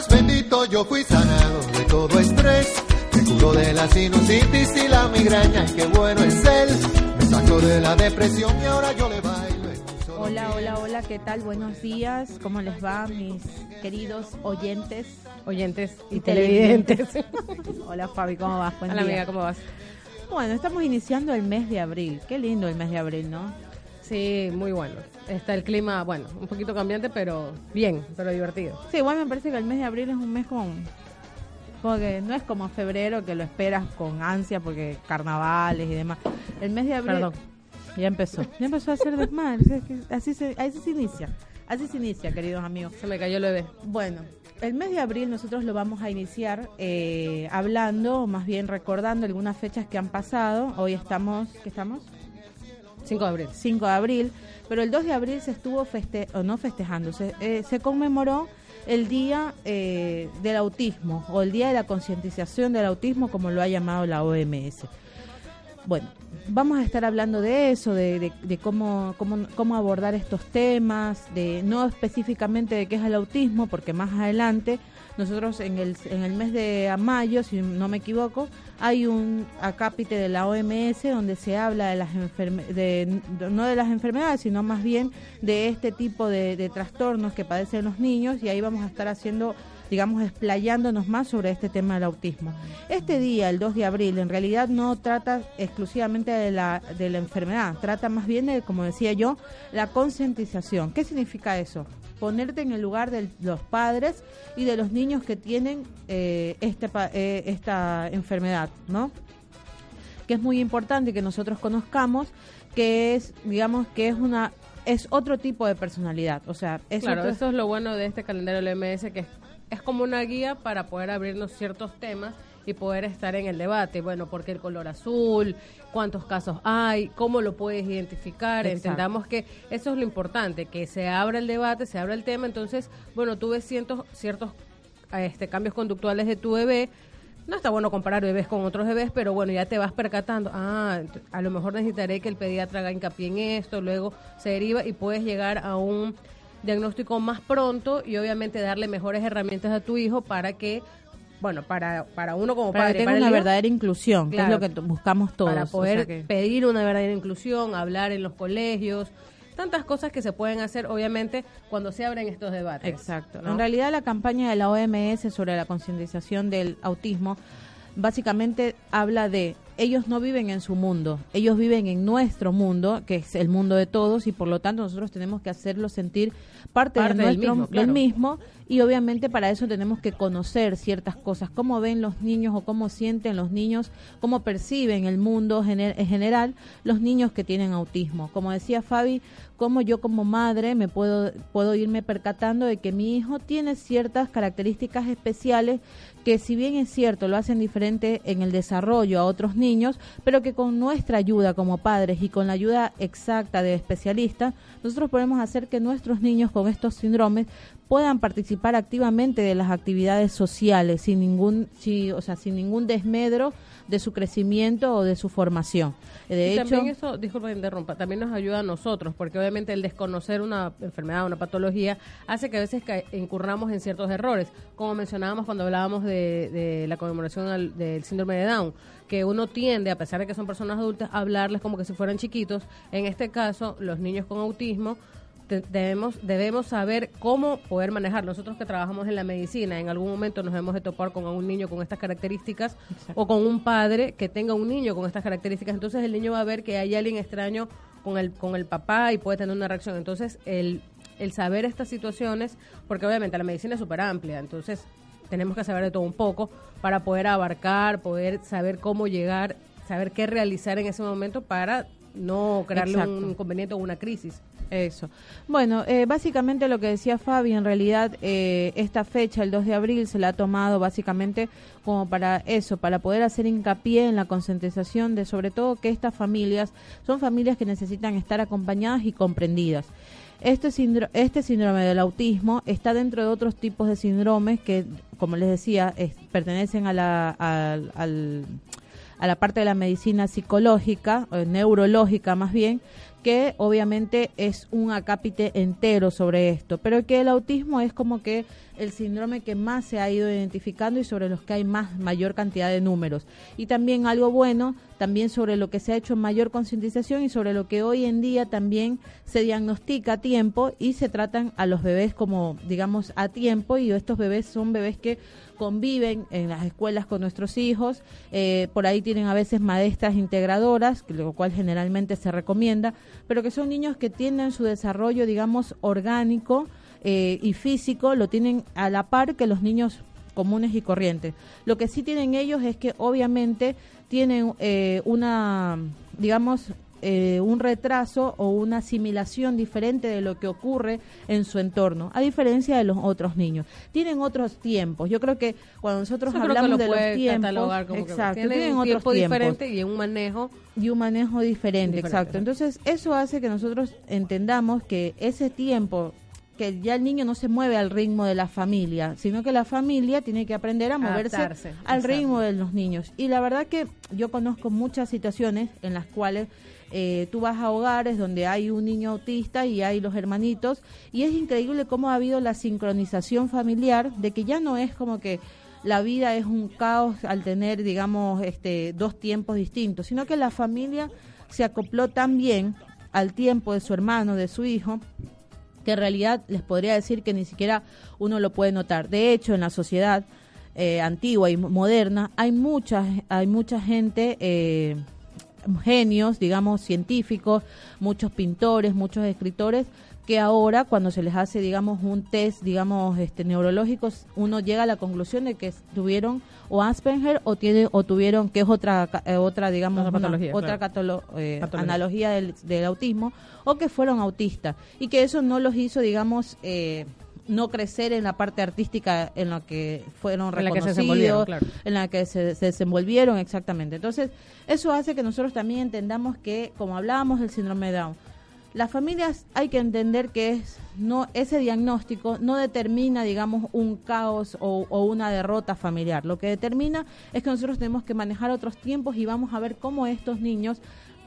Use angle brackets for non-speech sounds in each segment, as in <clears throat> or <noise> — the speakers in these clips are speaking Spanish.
Dios bendito yo fui sanado de todo estrés. Me curó de la sinusitis y la migraña y qué bueno es él. Me sacó de la depresión y ahora yo le bailo. Hola, hola, hola, ¿qué tal? Buenos días, ¿cómo les va mis queridos oyentes? oyentes y, Y televidentes. <laughs> Hola Fabi, ¿cómo vas? Buen Hola día. amiga, ¿cómo vas? Bueno, estamos iniciando el mes de abril. Qué lindo el mes de abril, ¿no? Sí, muy bueno. Está el clima, bueno, un poquito cambiante, pero bien, pero divertido. Sí, igual me parece que el mes de abril es un mes como, como que no es como febrero que lo esperas con ansia porque carnavales y demás. El mes de abril Perdón. ya empezó, ya empezó a hacer desmadre. Así se, así se inicia, así se inicia, queridos amigos. Se me cayó el bebé. Bueno, el mes de abril nosotros lo vamos a iniciar eh, hablando, o más bien recordando algunas fechas que han pasado. Hoy estamos, ¿qué estamos? 5 de abril. 5 de abril, pero el 2 de abril se estuvo feste o no festejando, se, eh, se conmemoró el Día eh, del Autismo o el Día de la Concientización del Autismo, como lo ha llamado la OMS. Bueno, vamos a estar hablando de eso, de- de cómo, cómo, cómo abordar estos temas, de no específicamente de qué es el autismo, porque más adelante nosotros en el, en el mes de mayo, si no me equivoco, hay un acápite de la OMS donde se habla de las de, no de las enfermedades, sino más bien de este tipo de, de trastornos que padecen los niños y ahí vamos a estar haciendo digamos, explayándonos más sobre este tema del autismo. Este día, el 2 de abril, en realidad no trata exclusivamente de la, de la enfermedad, trata más bien de, como decía yo, la concientización. ¿Qué significa eso? Ponerte en el lugar de los padres y de los niños que tienen eh, este, eh, esta enfermedad, ¿no? que es muy importante que nosotros conozcamos, que es, digamos, que es una es otro tipo de personalidad, o sea, es claro, otro- eso es lo bueno de este calendario del OMS, que es, es como una guía para poder abrirnos ciertos temas y poder estar en el debate. Bueno, porque el color azul, cuántos casos hay, cómo lo puedes identificar. Exacto. Entendamos que eso es lo importante, que se abra el debate, se abra el tema. Entonces, bueno, tú ves ciertos, ciertos este, cambios conductuales de tu bebé. No está bueno comparar bebés con otros bebés, pero bueno, ya te vas percatando. Ah, a lo mejor necesitaré que el pediatra haga hincapié en esto, luego se deriva y puedes llegar a un diagnóstico más pronto y obviamente darle mejores herramientas a tu hijo para que, bueno, para, para uno como para padre, que tenga para una niño, verdadera inclusión, que es lo que buscamos todos. para o poder sea que- pedir una verdadera inclusión, hablar en los colegios, tantas cosas que se pueden hacer, obviamente, cuando se abren estos debates. Exacto. ¿no? En realidad la campaña de la OMS sobre la concientización del autismo básicamente habla de ellos no viven en su mundo, ellos viven en nuestro mundo, que es el mundo de todos y por lo tanto nosotros tenemos que hacerlos sentir parte, Parte de del nuestro del mismo y obviamente para eso tenemos que conocer ciertas cosas, cómo ven los niños o cómo sienten los niños, cómo perciben el mundo en general los niños que tienen autismo. Como decía Fabi, cómo yo como madre me puedo, puedo irme percatando de que mi hijo tiene ciertas características especiales que si bien es cierto lo hacen diferente en el desarrollo a otros niños, pero que con nuestra ayuda como padres y con la ayuda exacta de especialistas, nosotros podemos hacer que nuestros niños con estos síndromes puedan participar activamente de las actividades sociales sin ningún, si- o sea, sin ningún desmedro de su crecimiento o de su formación. De y hecho, también eso, interrumpa, también nos ayuda a nosotros, porque obviamente el desconocer una enfermedad, una patología, hace que a veces incurramos en ciertos errores, como mencionábamos cuando hablábamos de, de la conmemoración al- del síndrome de Down, que uno tiende, a pesar de que son personas adultas, a hablarles como que si fueran chiquitos. En este caso, los niños con autismo debemos debemos saber cómo poder manejar. Nosotros que trabajamos en la medicina, en algún momento nos hemos de topar con un niño con estas características o con un padre que tenga un niño con estas características. Entonces el niño va a ver que hay alguien extraño con el con el papá y puede tener una reacción. Entonces el el saber estas situaciones, porque obviamente la medicina es súper amplia, entonces tenemos que saber de todo un poco para poder abarcar, poder saber cómo llegar, saber qué realizar en ese momento para no crearle Exacto. un inconveniente o una crisis. Eso. Bueno, eh, básicamente lo que decía Fabi, en realidad eh, esta fecha, el 2 de abril, se la ha tomado básicamente como para eso, para poder hacer hincapié en la concientización de sobre todo que estas familias son familias que necesitan estar acompañadas y comprendidas. Este, síndro- este síndrome del autismo está dentro de otros tipos de síndromes que, como les decía, pertenecen a la, al- al- a la parte de la medicina psicológica, o neurológica más bien, que obviamente es un acápite entero sobre esto, pero que el autismo es como que el síndrome que más se ha ido identificando y sobre los que hay más mayor cantidad de números. Y también algo bueno, también sobre lo que se ha hecho mayor concientización y sobre lo que hoy en día también se diagnostica a tiempo y se tratan a los bebés como digamos a tiempo y estos bebés son bebés que conviven en las escuelas con nuestros hijos, eh, por ahí tienen a veces maestras integradoras, lo cual generalmente se recomienda, pero que son niños que tienen su desarrollo, digamos, orgánico eh, y físico, lo tienen a la par que los niños comunes y corrientes. Lo que sí tienen ellos es que obviamente tienen eh, una, digamos, eh, un retraso o una asimilación diferente de lo que ocurre en su entorno, a diferencia de los otros niños. Tienen otros tiempos. Yo creo que cuando nosotros hablamos de los tiempos, exacto, tienen un tiempo diferente y un manejo y un manejo diferente, exacto. Entonces, eso hace que nosotros entendamos que ese tiempo que ya el niño no se mueve al ritmo de la familia, sino que la familia tiene que aprender a moverse al ritmo de los niños. Y la verdad que yo conozco muchas situaciones en las cuales eh, tú vas a hogares donde hay un niño autista y hay los hermanitos y es increíble cómo ha habido la sincronización familiar de que ya no es como que la vida es un caos al tener, digamos, este, dos tiempos distintos, sino que la familia se acopló tan bien al tiempo de su hermano, de su hijo, que en realidad les podría decir que ni siquiera uno lo puede notar. De hecho, en la sociedad eh, antigua y moderna hay mucha, hay mucha gente eh, genios, digamos, científicos, muchos pintores, muchos escritores, que ahora cuando se les hace, digamos, un test, digamos, este neurológico, uno llega a la conclusión de que tuvieron o Asperger o tiene o tuvieron que es otra eh, otra digamos otra, patología, otra eh, analogía del, del, autismo o que fueron autistas y que eso no los hizo, digamos, eh, no crecer en la parte artística en la que fueron reconocidos, en la que se, desenvolvieron exactamente. Entonces, eso hace que nosotros también entendamos que, como hablábamos del síndrome de Down, las familias hay que entender que es no ese diagnóstico no determina digamos un caos o, o, una derrota familiar. Lo que determina es que nosotros tenemos que manejar otros tiempos y vamos a ver cómo estos niños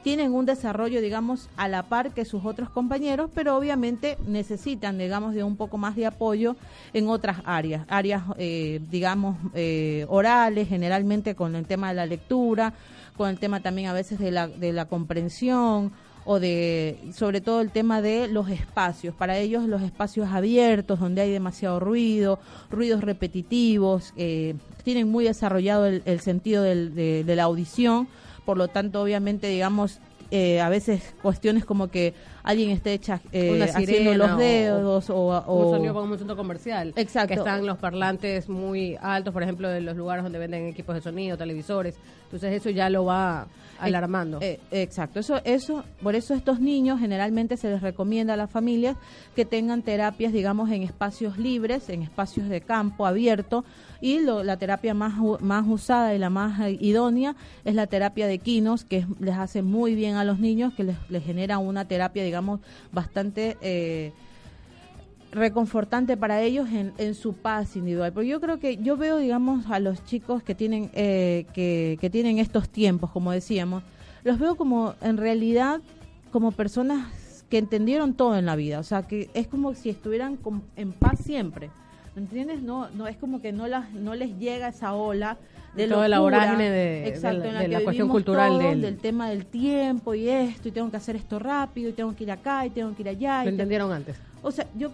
tienen un desarrollo, digamos, a la par que sus otros compañeros, pero obviamente necesitan, digamos, de un poco más de apoyo en otras áreas, áreas, eh, digamos, eh, orales, generalmente con el tema de la lectura, con el tema también a veces de la, de la comprensión o de, sobre todo el tema de los espacios. Para ellos los espacios abiertos, donde hay demasiado ruido, ruidos repetitivos, eh, tienen muy desarrollado el, sentido de la audición. Por lo tanto, obviamente, digamos, eh, a veces cuestiones como que alguien esté hecha, eh, haciendo los dedos o, un sonido como un centro comercial exacto. que están los parlantes muy altos por ejemplo en los lugares donde venden equipos de sonido televisores. Entonces eso ya lo va alarmando. eh, exacto. Eso eso por eso estos niños generalmente se les recomienda a las familias que tengan terapias digamos en espacios libres en espacios de campo abierto. Y la terapia más, más usada y la más idónea es la terapia de quinos, que les hace muy bien a los niños, que les, genera una terapia, digamos, bastante... Eh, reconfortante para ellos en, su paz individual. Porque yo creo que yo veo, digamos, a los chicos que tienen eh, que, que, tienen estos tiempos, como decíamos, los veo como en realidad como personas que entendieron todo en la vida. O sea, que es como si estuvieran en paz siempre. ¿Me entiendes? No, no es como que no las, no les llega esa ola de todo la vorágine de, la, cuestión cultural del... tema del tiempo y esto y tengo que hacer esto rápido y tengo que ir acá y tengo que ir allá. ¿Lo entendieron antes? O sea, yo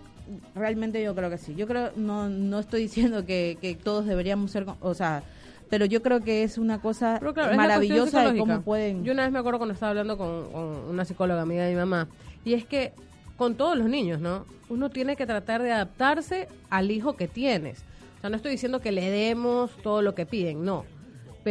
realmente yo creo que sí. Yo creo no no estoy diciendo que, que todos deberíamos ser, o sea, pero yo creo que es una cosa maravillosa de cómo pueden. Yo una vez me acuerdo cuando estaba hablando con, con una psicóloga amiga de mi mamá y es que con todos los niños, ¿no? Uno tiene que tratar de adaptarse al hijo que tienes. O sea, no estoy diciendo que le demos todo lo que piden, no.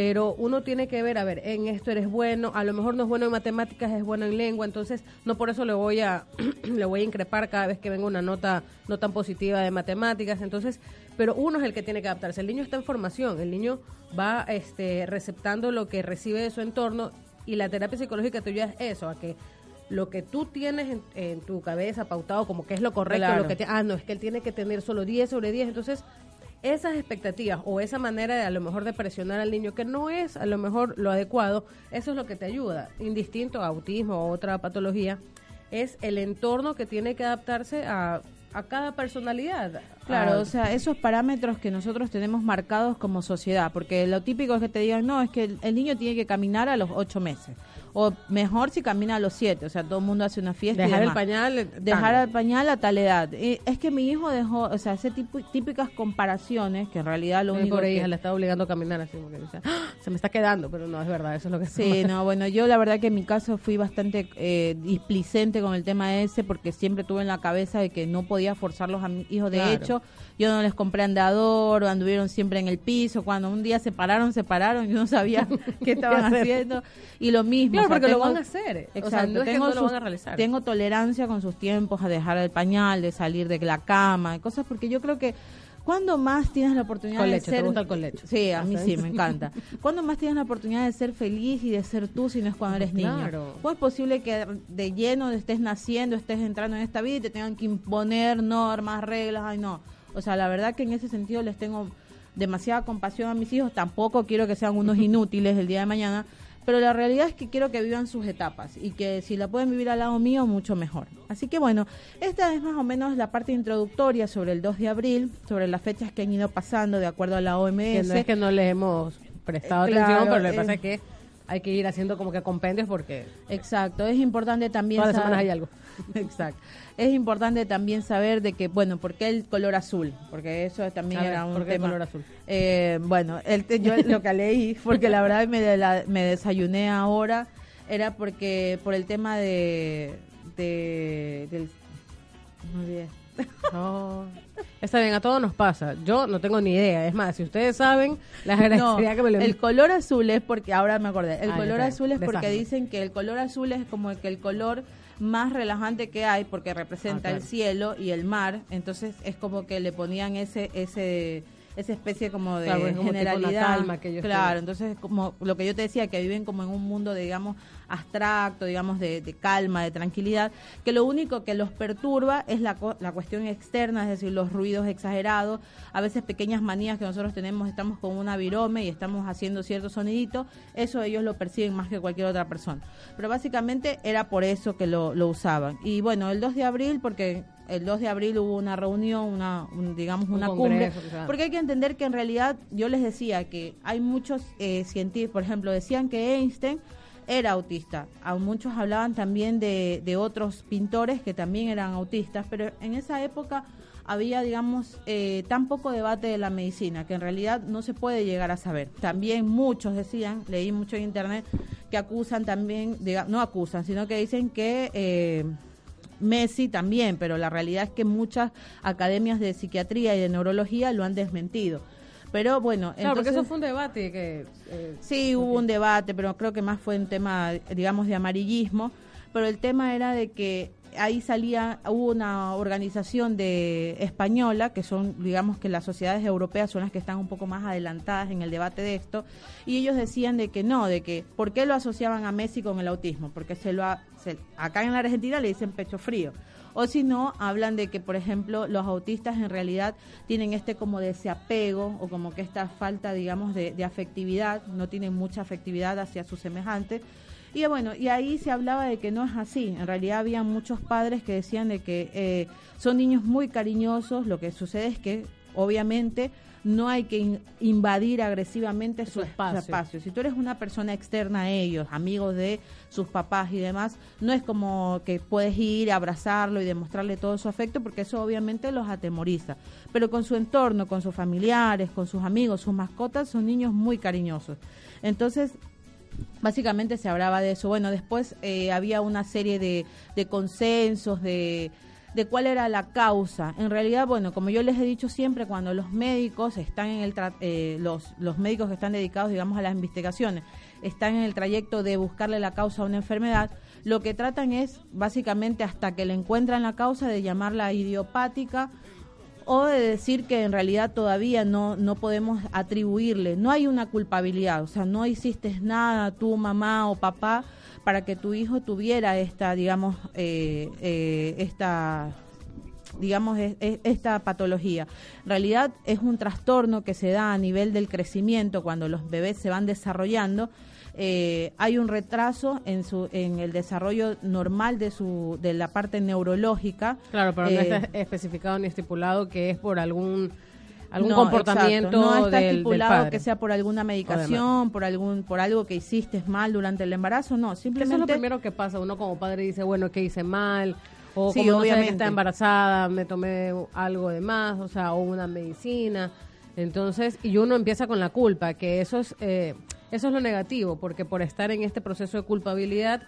Pero uno tiene que ver, a ver, en esto eres bueno, a lo mejor no es bueno en matemáticas, es bueno en lengua, entonces no por eso le voy a <clears throat> le voy a increpar cada vez que venga una nota no tan positiva de matemáticas, entonces, pero uno es el que tiene que adaptarse. El niño está en formación, el niño va este receptando lo que recibe de su entorno y la terapia psicológica te ayuda es eso, a que lo que tú tienes en, tu cabeza pautado como que es lo correcto, lo que ah, no, es que él tiene que tener solo 10 sobre 10, entonces esas expectativas o esa manera de a lo mejor de presionar al niño que no es a lo mejor lo adecuado, eso es lo que te ayuda, indistinto a autismo o otra patología, es el entorno que tiene que adaptarse a, a cada personalidad. Claro, A- o sea, esos parámetros que nosotros tenemos marcados como sociedad, porque lo típico es que te digan, no, es que el, el niño tiene que caminar a los ocho meses, o mejor si camina a los siete, o sea, todo el mundo hace una fiesta. y dejar el pañal. eh, Dejar al pañal a tal edad. Es que mi hijo dejó, o sea, tipo, típicas comparaciones que en realidad lo Mi único pobre que... hija la está obligando a caminar así porque dice, "Ah, se me está quedando, pero no es verdad, eso es lo que Sí, no, bueno, yo la verdad que en mi caso fui bastante eh, displicente con el tema ese porque siempre tuve en la cabeza de que no podía forzarlos a mis hijos. De Claro. hecho, yo no les compré andador, o anduvieron siempre en el piso. Cuando un día se pararon, se pararon, yo no sabía <laughs> qué estaban haciendo. Y lo mismo. Claro, o sea, porque lo tengo- van a hacer. Exacto, O sea, no es que lo van a realizar. tengo tolerancia con sus tiempos a dejar el pañal, de salir de la cama, cosas porque yo creo que cuando más tienes la oportunidad de leche, ¿te ser gusta el con leche? Sí, a mí sí, me <laughs> encanta. ¿Cuándo más tienes la oportunidad de ser feliz y de ser tú si no es cuando eres niño? Claro. ¿Cómo es posible que de lleno estés naciendo, estés entrando en esta vida y te tengan que imponer normas, reglas? Ay, no. O sea, la verdad que en ese sentido les tengo demasiada compasión a mis hijos. Tampoco quiero que sean unos <laughs> inútiles el día de mañana. Pero la realidad es que quiero que vivan sus etapas y que si la pueden vivir al lado mío, mucho mejor. Así que bueno, esta es más o menos la parte introductoria sobre el 2 de abril, sobre las fechas que han ido pasando de acuerdo a la OMS. Que no es que no les hemos prestado Eh, atención, pero lo que eh. pasa es que hay que ir haciendo como que compendios porque Exacto, es importante también todas las saber- semanas hay algo. <laughs> Exacto. Es importante también saber de que, bueno, ¿por qué el color azul? Porque eso también ver, era un ¿por qué el color azul? Eh, bueno, el te- yo lo que leí, <laughs> porque la verdad me, de la- me desayuné ahora, era porque por el tema de... de del. No. Está bien, a todos nos pasa. Yo no tengo ni idea. Es más, si ustedes saben, les agradecería No, que me lo el color azul es porque, ahora me acordé, el Ah, color azul es porque desastre. dicen que el color azul es como que el color más relajante que hay porque representa Ah, el cielo y el mar, entonces es como que le ponían ese ese esa especie como de Claro, es como generalidad. calma que claro, tienen. entonces como lo que yo te decía que viven como en un mundo de, digamos abstracto, digamos de, de calma, de tranquilidad, que lo único que los perturba es la, la cuestión externa, es decir, los ruidos exagerados, a veces pequeñas manías que nosotros tenemos, estamos con una virome y estamos haciendo cierto sonidito, eso ellos lo perciben más que cualquier otra persona. Pero básicamente era por eso que lo, lo usaban. Y bueno, el 2 de abril, porque el 2 de abril hubo una reunión, una, un- digamos, Un una congreso, cumbre, claro. porque hay que entender que en realidad yo les decía que hay muchos eh, científicos, por ejemplo, decían que Einstein era autista. A muchos hablaban también de, otros pintores que también eran autistas, pero en esa época había, digamos, eh, tan poco debate de la medicina que en realidad no se puede llegar a saber. También muchos decían, leí mucho en internet, que acusan también, diga- no acusan, sino que dicen que... eh, Messi también, pero la realidad es que muchas academias de psiquiatría y de neurología lo han desmentido. Pero bueno, Claro, porque eso fue un debate que... eh, Sí, hubo un debate, pero creo que más fue un tema, digamos, de amarillismo. Pero el tema era de que ahí salía, hubo una organización de española, que son, digamos, que las sociedades europeas son las que están un poco más adelantadas en el debate de esto, y ellos decían de que no, de que, ¿por qué lo asociaban a Messi con el autismo? Porque se lo ha- se- acá en la Argentina le dicen pecho frío. O si no, hablan de que, por ejemplo, los autistas en realidad tienen este como de ese apego o como que esta falta, digamos, de, de afectividad, no tienen mucha afectividad hacia sus semejantes. Y bueno, y ahí se hablaba de que no es así. En realidad había muchos padres que decían de que eh, son niños muy cariñosos. Lo que sucede es que, obviamente, no hay que in- invadir agresivamente su, Su espacio. espacio. Si tú eres una persona externa a ellos, amigos de sus papás y demás, no es como que puedes ir a abrazarlo y demostrarle todo su afecto, porque eso obviamente los atemoriza. Pero con su entorno, con sus familiares, con sus amigos, sus mascotas, son niños muy cariñosos. Entonces, básicamente se hablaba de eso. Bueno, después eh, había una serie de, de consensos, de, de cuál era la causa. En realidad, bueno, como yo les he dicho siempre, cuando los médicos están en el tra- eh, los, los médicos que están dedicados, digamos, a las investigaciones, están en el trayecto de buscarle la causa a una enfermedad, lo que tratan es, básicamente, hasta que le encuentran la causa, de llamarla idiopática o de decir que en realidad todavía no, no podemos atribuirle, no hay una culpabilidad, o sea, no hiciste nada tú, mamá o papá, para que tu hijo tuviera esta, digamos, eh, eh, esta digamos, es- es- esta patología. En realidad es un trastorno que se da a nivel del crecimiento cuando los bebés se van desarrollando. eh, hay un retraso en su en el desarrollo normal de su de la parte neurológica. Claro, pero no Eh, está especificado ni estipulado que es por algún algún no, comportamiento exacto. no está del, del estipulado padre. que sea por alguna medicación, por algún por algo que hiciste mal durante el embarazo, no, Que Eso simplemente es lo primero que pasa. Uno como padre dice, bueno, ¿qué hice mal? O Sí, como no sabía que obviamente. está embarazada, me tomé algo de más, o sea, o una medicina. Entonces, y uno empieza con la culpa, que eso es, eh, eso es lo negativo, porque por estar en este proceso de culpabilidad,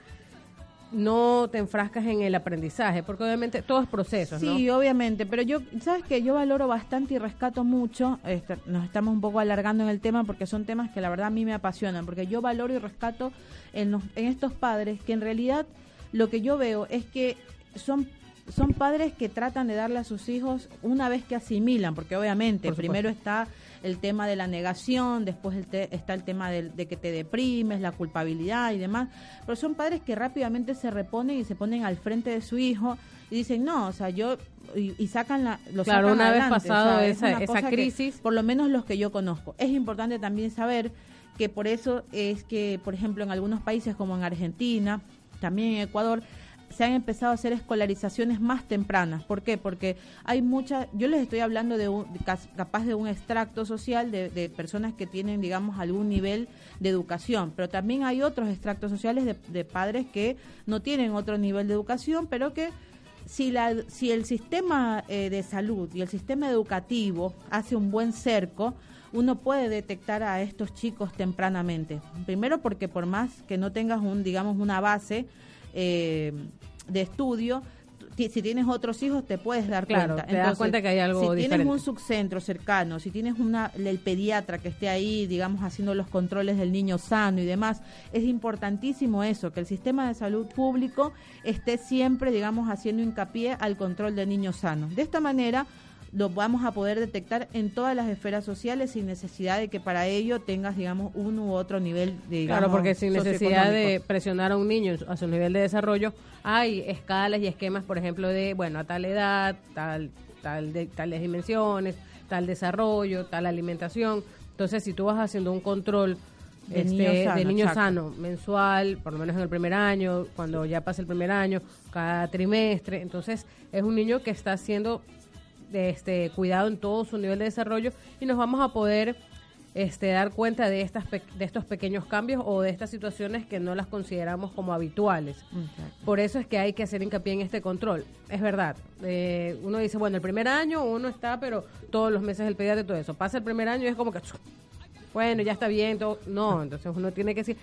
no te enfrascas en el aprendizaje, porque obviamente todo es proceso, ¿no? Sí, obviamente, pero yo, ¿sabes que Yo valoro bastante y rescato mucho, este, nos estamos un poco alargando en el tema porque son temas que la verdad a mí me apasionan, porque yo valoro y rescato en, los- en estos padres que en realidad lo que yo veo es que son son padres que tratan de darle a sus hijos una vez que asimilan, porque obviamente Por primero está el tema de la negación, después el te- está el tema del- de, que te deprimes, la culpabilidad y demás, pero son padres que rápidamente se reponen y se ponen al frente de su hijo y dicen, no, o sea, yo, y, y sacan la, lo Claro, sacan una vez pasado es esa- que, crisis. por lo menos los que yo conozco. Es importante también saber que por eso es que, por ejemplo, en algunos países como en Argentina, también en Ecuador, se han empezado a hacer escolarizaciones más tempranas. ¿Por qué? Porque hay muchas, yo les estoy hablando de, un, capaz de un extracto social de, de personas que tienen, digamos, algún nivel de educación, pero también hay otros extractos sociales de, de padres que no tienen otro nivel de educación, pero que si, la, si el sistema eh, de salud y el sistema educativo hace un buen cerco, uno puede detectar a estos chicos tempranamente. Primero porque por más que no tengas un, digamos, una base eh, de estudio, si tienes otros hijos te puedes dar Claro, cuenta. te das cuenta que hay algo si diferente. tienes un subcentro cercano, si tienes una el pediatra que esté ahí, digamos, haciendo los controles del niño sano y demás, es importantísimo eso, que el sistema de salud público esté siempre, digamos, haciendo hincapié al control del niño sano. De esta manera lo vamos a poder detectar en todas las esferas sociales sin necesidad de que para ello tengas, digamos, uno u otro nivel de, digamos, Claro, porque sin necesidad de presionar a un niño a su nivel de desarrollo, hay escalas y esquemas, por ejemplo, de, bueno, a tal edad, tal, tal de, tales dimensiones, tal desarrollo, tal alimentación. Entonces, si tú vas haciendo un control De este, niño sano, de niño sano mensual, por lo menos en el primer año, cuando ya pasa el primer año, cada trimestre, entonces es un niño que está siendo de este cuidado en todo su nivel de desarrollo y nos vamos a poder este dar cuenta de estas de estos pequeños cambios o de estas situaciones que no las consideramos como habituales. Exacto. Por eso es que hay que hacer hincapié en este control. Es verdad. eh, uno dice, bueno, el primer año uno está, pero todos los meses el pediatra y todo eso. Pasa el primer año y es como que, bueno, ya está bien. Todo. No, entonces uno tiene que decir,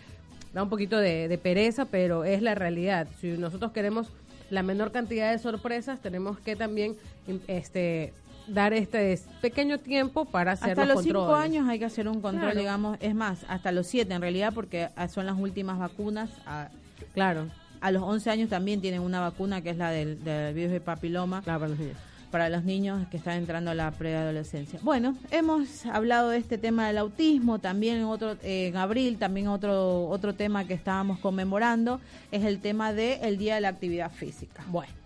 da un poquito de, de pereza, pero es la realidad. Si nosotros queremos la menor cantidad de sorpresas, tenemos que también im- este dar este pequeño tiempo para hacer Hasta los, los cinco controles. años hay que hacer un control, Claro. digamos, es más, hasta los siete en realidad, porque ah, son las últimas vacunas. A, Claro, a los 11 años también tienen una vacuna que es la del, del virus de papiloma claro, para los niños. Para los niños que están entrando a la preadolescencia. Bueno, hemos hablado de este tema del autismo, también en otro eh, en abril, también otro otro tema que estábamos conmemorando es el tema del el Día de la Actividad Física. Bueno,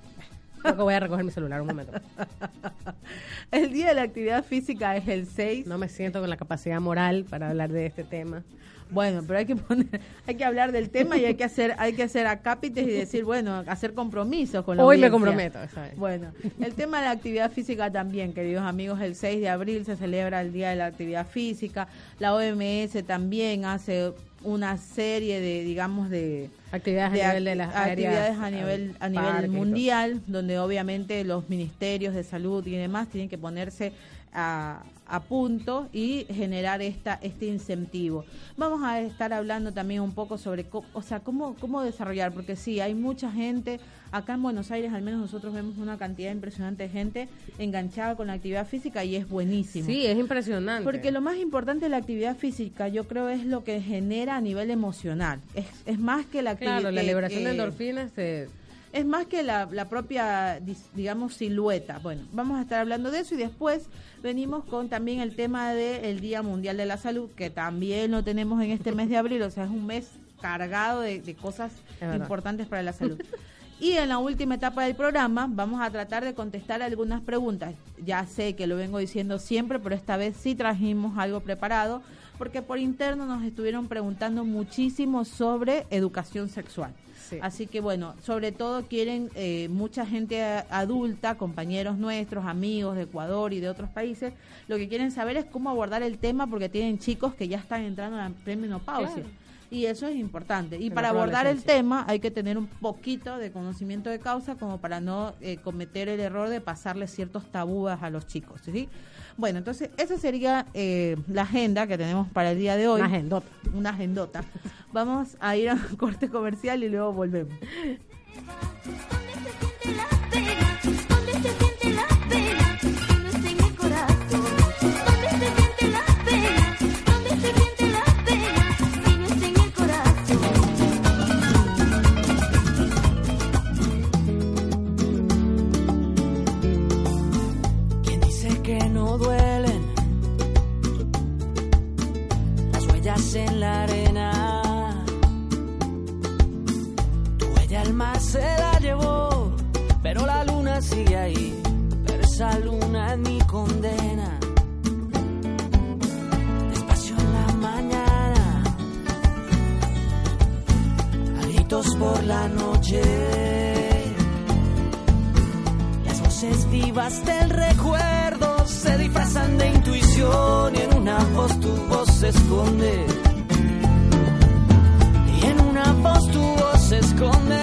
creo que voy a recoger mi celular un momento. <laughs> El Día de la Actividad Física es el 6 No me siento con la capacidad moral para hablar de este tema. Bueno, pero hay que poner, hay que hablar del tema y hay que hacer, hay que hacer acápites y decir, bueno, hacer compromisos con la Hoy me comprometo, ¿sabes? Bueno, el tema de la actividad física también, queridos amigos, el 6 de abril se celebra el Día de la Actividad Física. La OMS también hace una serie de, digamos, de, Actividades de a nivel de las actividades áreas, a nivel a nivel mundial donde obviamente los ministerios de salud y demás tienen que ponerse a, a punto y generar esta este incentivo vamos a estar hablando también un poco sobre co- o sea cómo cómo desarrollar porque sí hay mucha gente acá en Buenos Aires al menos nosotros vemos una cantidad impresionante de gente enganchada con la actividad física y es buenísimo Sí, es impresionante. porque lo más importante de la actividad física, yo creo, es lo que genera a nivel emocional. Es, es más que la actividad. Claro, la liberación de eh, endorfinas se es más que la, propia, digamos, silueta. Bueno, vamos a estar hablando de eso y después venimos con también el tema del Día Mundial de la Salud, que también lo tenemos en este mes de abril, o sea, es un mes cargado de cosas importantes para la salud. Y en la última etapa del programa vamos a tratar de contestar algunas preguntas. Ya sé que lo vengo diciendo siempre, pero esta vez sí trajimos algo preparado porque por interno nos estuvieron preguntando muchísimo sobre educación sexual. Así que bueno, sobre todo quieren eh, mucha gente adulta, compañeros nuestros, amigos de Ecuador y de otros países, lo que quieren saber es cómo abordar el tema porque tienen chicos que ya están entrando en la premenopausia. Y eso es importante. Y para abordar el tema hay que tener un poquito de conocimiento de causa como para no eh, cometer el error de pasarle ciertos tabúas a los chicos. ¿sí? Bueno, entonces esa sería eh, la agenda que tenemos para el día de hoy. Una agendota. Una agendota. Vamos a ir a un <laughs> corte comercial y luego volvemos. esa luna es mi condena. Despacio en la mañana, alitos por la noche. Las voces vivas del recuerdo se disfrazan de intuición y en una voz tu voz se esconde. Y en una voz tu voz se esconde.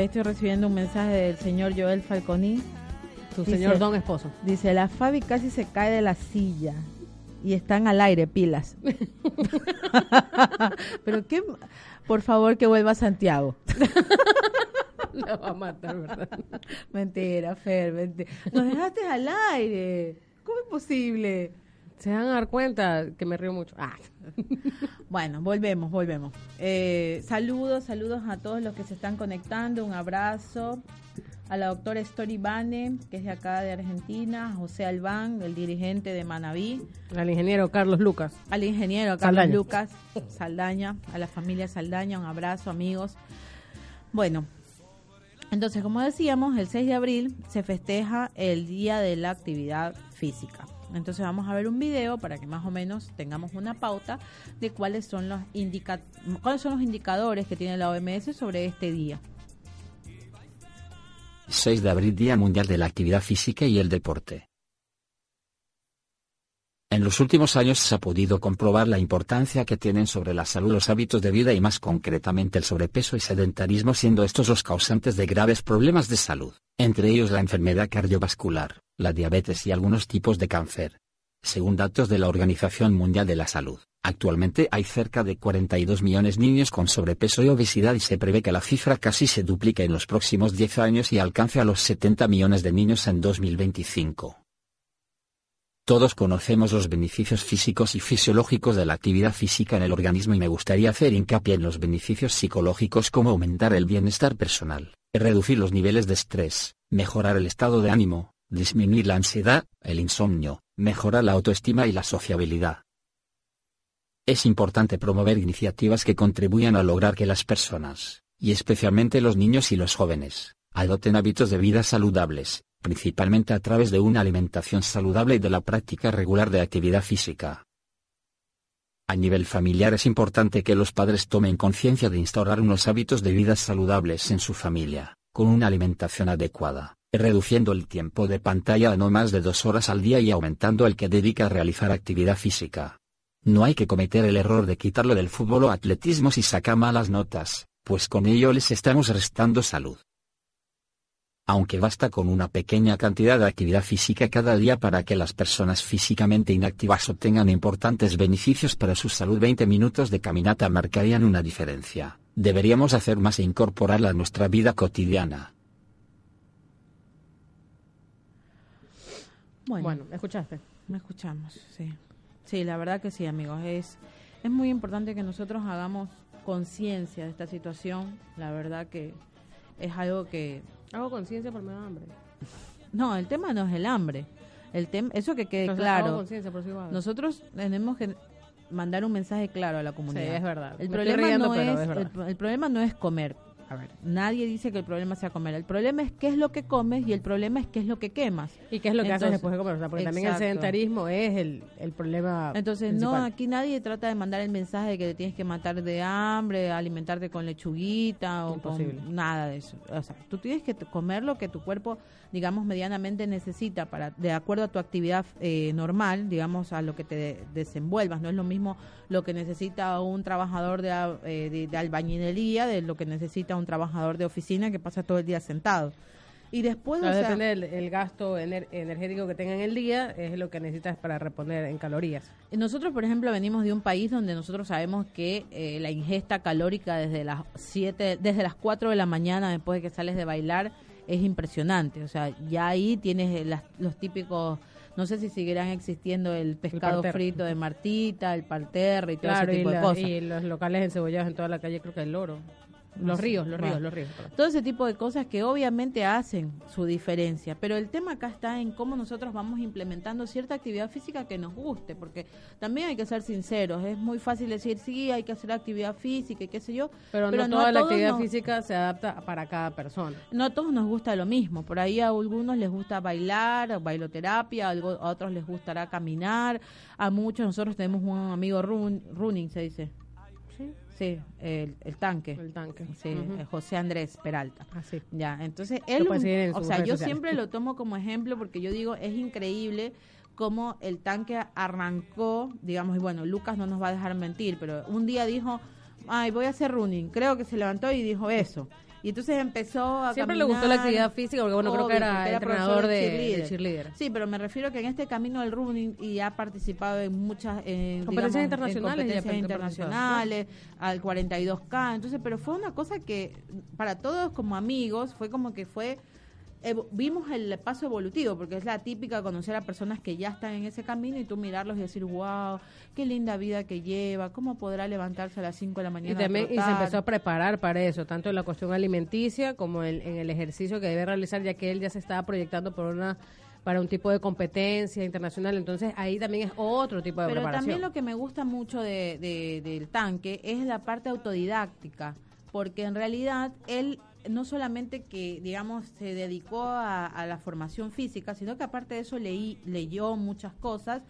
Ahí, estoy recibiendo un mensaje del señor Joel Falconi. Su Dice- señor don esposo. Dice, la Fabi casi se cae de la silla y están al aire, pilas. <laughs> Pero qué... Por favor, que vuelva a Santiago. <laughs> La va a matar, ¿verdad? Mentira, Fer, mentira. Nos dejaste al aire. ¿Cómo es posible? Se van a dar cuenta que me río mucho. Ah. <laughs> Bueno, volvemos, volvemos. Eh, saludos, saludos a todos los que se están conectando. Un abrazo a la doctora Story Bane, que es de acá de Argentina, a José Albán, el dirigente de Manaví, Al ingeniero Carlos Lucas. al ingeniero Carlos Saldaña. Lucas Saldaña, a la familia Saldaña, un abrazo, amigos. Bueno, entonces, como decíamos, el 6 de abril se festeja el Día de la Actividad Física. Entonces vamos a ver un video para que más o menos tengamos una pauta de cuáles son los indica cuáles son los indicadores que tiene la OMS sobre este día. 6 de abril Día Mundial de la Actividad Física y el Deporte. En los últimos años se ha podido comprobar la importancia que tienen sobre la salud los hábitos de vida y más concretamente el sobrepeso y sedentarismo siendo estos los causantes de graves problemas de salud, entre ellos la enfermedad cardiovascular, la diabetes y algunos tipos de cáncer. Según datos de la Organización Mundial de la Salud, actualmente hay cerca de 42 millones de niños con sobrepeso y obesidad y se prevé que la cifra casi se duplique en los próximos 10 años y alcance a los 70 millones de niños en 2025. Todos conocemos los beneficios físicos y fisiológicos de la actividad física en el organismo y me gustaría hacer hincapié en los beneficios psicológicos como aumentar el bienestar personal, reducir los niveles de estrés, mejorar el estado de ánimo, disminuir la ansiedad, el insomnio, mejorar la autoestima y la sociabilidad. Es importante promover iniciativas que contribuyan a lograr que las personas, y especialmente los niños y los jóvenes, adopten hábitos de vida saludables, principalmente a través de una alimentación saludable y de la práctica regular de actividad física. A nivel familiar es importante que los padres tomen conciencia de instaurar unos hábitos de vida saludables en su familia, con una alimentación adecuada, reduciendo el tiempo de pantalla a no más de dos horas al día y aumentando el que dedica a realizar actividad física. No hay que cometer el error de quitarlo del fútbol o atletismo si saca malas notas, pues con ello les estamos restando salud. Aunque basta con una pequeña cantidad de actividad física cada día para que las personas físicamente inactivas obtengan importantes beneficios para su salud, 20 minutos de caminata marcarían una diferencia. Deberíamos hacer más e incorporarla a nuestra vida cotidiana. Bueno, Bueno, ¿escuchaste? me escuchamos, sí. Sí, la verdad que sí, amigos. Es, es muy importante que nosotros hagamos conciencia de esta situación. La verdad que es algo que... Hago conciencia por me da hambre. No, el tema no es el hambre. El tema, eso que quede Entonces, claro. por si. Nosotros tenemos que mandar un mensaje claro a la comunidad. Sí, es verdad. El Me problema, riendo, no es, es verdad. el, el problema no es comer. A ver, nadie dice que el problema sea comer. El problema es qué es lo que comes y el problema es qué es lo que quemas. ¿Y qué es lo que haces Entonces, después de comer? O sea, porque también el sedentarismo es el, el problema Entonces, no, aquí nadie trata de mandar el mensaje de que te tienes que matar de hambre, alimentarte con lechuguita o Imposible. con nada de eso. O sea, tú tienes que comer lo que tu cuerpo, digamos, medianamente necesita para, de acuerdo a tu actividad eh, normal, digamos, a lo que te de- desenvuelvas. No es lo mismo lo que necesita un trabajador de, eh, de, de albañilería de lo que necesita un trabajador de oficina que pasa todo el día sentado. Y después, Claro, o sea, depende del el gasto ener- energético que tenga en el día, es lo que necesitas para reponer en calorías. Nosotros, por ejemplo, venimos de un país donde nosotros sabemos que eh, la ingesta calórica desde las siete, desde las 4 de la mañana después de que sales de bailar es impresionante. O sea, ya ahí tienes eh, las- los típicos, no sé si seguirán existiendo el pescado frito de Martita, el parterre y todo Claro, ese y, tipo de la- cosas. y los locales encebollados en toda la calle, creo que el loro. Los ríos, los bueno. ríos, los ríos. todo ese tipo de cosas que obviamente hacen su diferencia, pero el tema acá está en cómo nosotros vamos implementando cierta actividad física que nos guste, porque también hay que ser sinceros, es muy fácil decir, sí, hay que hacer actividad física y qué sé yo, Pero, no a toda la actividad nos- física se adapta para cada persona. no a todos nos gusta lo mismo, por ahí a algunos les gusta bailar, bailoterapia, a otros les gustará caminar, a muchos nosotros tenemos un amigo run- running, se dice, Sí, sí, el, el tanque, el tanque. sí, eh, José Andrés Peralta. Así. Ya, entonces él, un- en o sea, yo sociales. siempre lo tomo como ejemplo porque yo digo, es increíble cómo el tanque arrancó, digamos, y bueno, Lucas no nos va a dejar mentir, pero un día dijo, ay, voy a hacer running, creo que se levantó y dijo eso. Y entonces empezó a Siempre le gustó la actividad física, porque bueno, creo que era porque entrenador de- cheerleader. de cheerleader. Sí, pero me refiero que en este camino del running y ha participado en muchas eh, Competencias digamos, en internacionales y competencias internacionales, al 42K. Entonces, pero fue una cosa que para todos como amigos fue como que fue vimos el paso evolutivo, porque es la típica conocer a personas que ya están en ese camino y tú mirarlos y decir, wow, qué linda vida que lleva, cómo podrá levantarse a las 5 de la mañana. Y también y se trotar?". empezó a preparar para eso, tanto en la cuestión alimenticia como en, en el ejercicio que debe realizar, ya que él ya se estaba proyectando por una para un tipo de competencia internacional. Entonces ahí también es otro tipo de Pero preparación. también lo que me gusta mucho de, de- del tanque es la parte autodidáctica, porque en realidad él no solamente que, digamos, se dedicó a, a la formación física, sino que aparte de eso leí, leyó muchas cosas.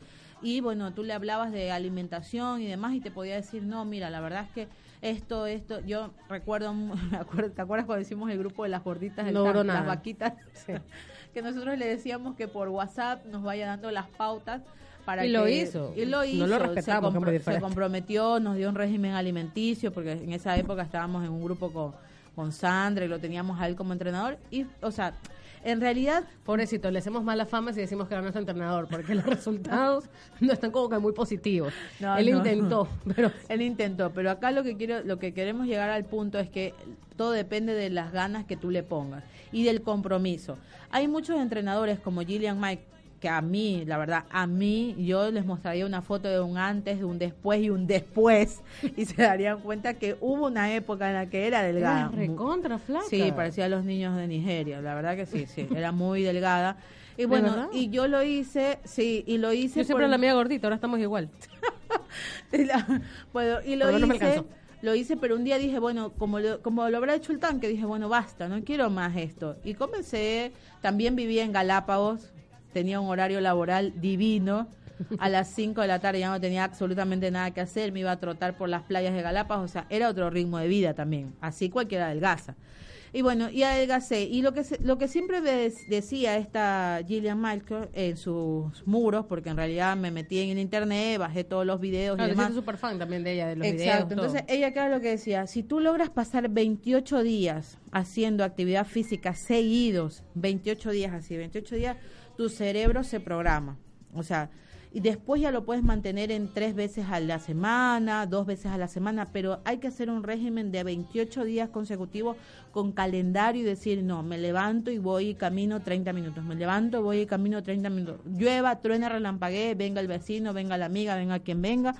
Y bueno, tú le hablabas de alimentación y demás y te podía decir, no, mira, la verdad es que esto, esto, yo recuerdo, <laughs> ¿te acuerdas cuando hicimos el grupo de las gorditas, del No las vaquitas? <laughs> que nosotros le decíamos que por WhatsApp nos vaya dando las pautas para Y que lo hizo. y lo No hizo lo se compro- se comprometió nos dio un régimen alimenticio porque en esa época estábamos en un grupo con con Sandra y lo teníamos a él como entrenador y o sea en realidad Pobrecito, le hacemos mala fama si decimos que era nuestro entrenador, porque los <laughs> resultados no están como que muy positivos. No, Él no. intentó, pero <laughs> Él intentó, pero acá lo que quiero, lo que queremos llegar al punto es que todo depende de las ganas que tú le pongas y del compromiso. Hay muchos entrenadores como Gillian Mike que a mí, la verdad, a mí, yo les mostraría una foto de un antes, de un después y un después <laughs> y se darían cuenta que hubo una época en la que era delgada. era recontra flaca. Sí, parecía a los niños de Nigeria, la verdad que sí, sí, era muy delgada. Y bueno, y yo lo hice, sí, y lo hice Yo siempre por- la mía gordita, ahora estamos igual. <laughs> y la- bueno, y lo me hice, lo hice, pero un día dije, bueno, como lo, como lo habrá hecho el tanque, dije, bueno, basta, no quiero más esto. Y comencé, también vivía en Galápagos, tenía un horario laboral divino. A las 5 de la tarde ya no tenía absolutamente nada que hacer, me iba a trotar por las playas de Galápagos, o sea, era otro ritmo de vida también, así cualquiera adelgaza. Y bueno, y adelgacé. Y lo que se- lo que siempre decía esta Gillian Michael en sus muros, porque en realidad me metí en el internet, bajé todos los videos Claro, y yo demás. soy súper fan también de ella, de los Exacto. videos. todo. Entonces, ella, ¿qué era lo que decía? Si tú logras pasar 28 días haciendo actividad física seguidos, 28 días así, 28 días, tu cerebro se programa. O sea, y después ya lo puedes mantener en tres veces a la semana, dos veces a la semana, pero hay que hacer un régimen de 28 días consecutivos con calendario y decir, no, me levanto y voy y camino 30 minutos, me levanto, voy y camino 30 minutos, llueva, truena, relampaguee, venga el vecino, venga la amiga, venga quien venga,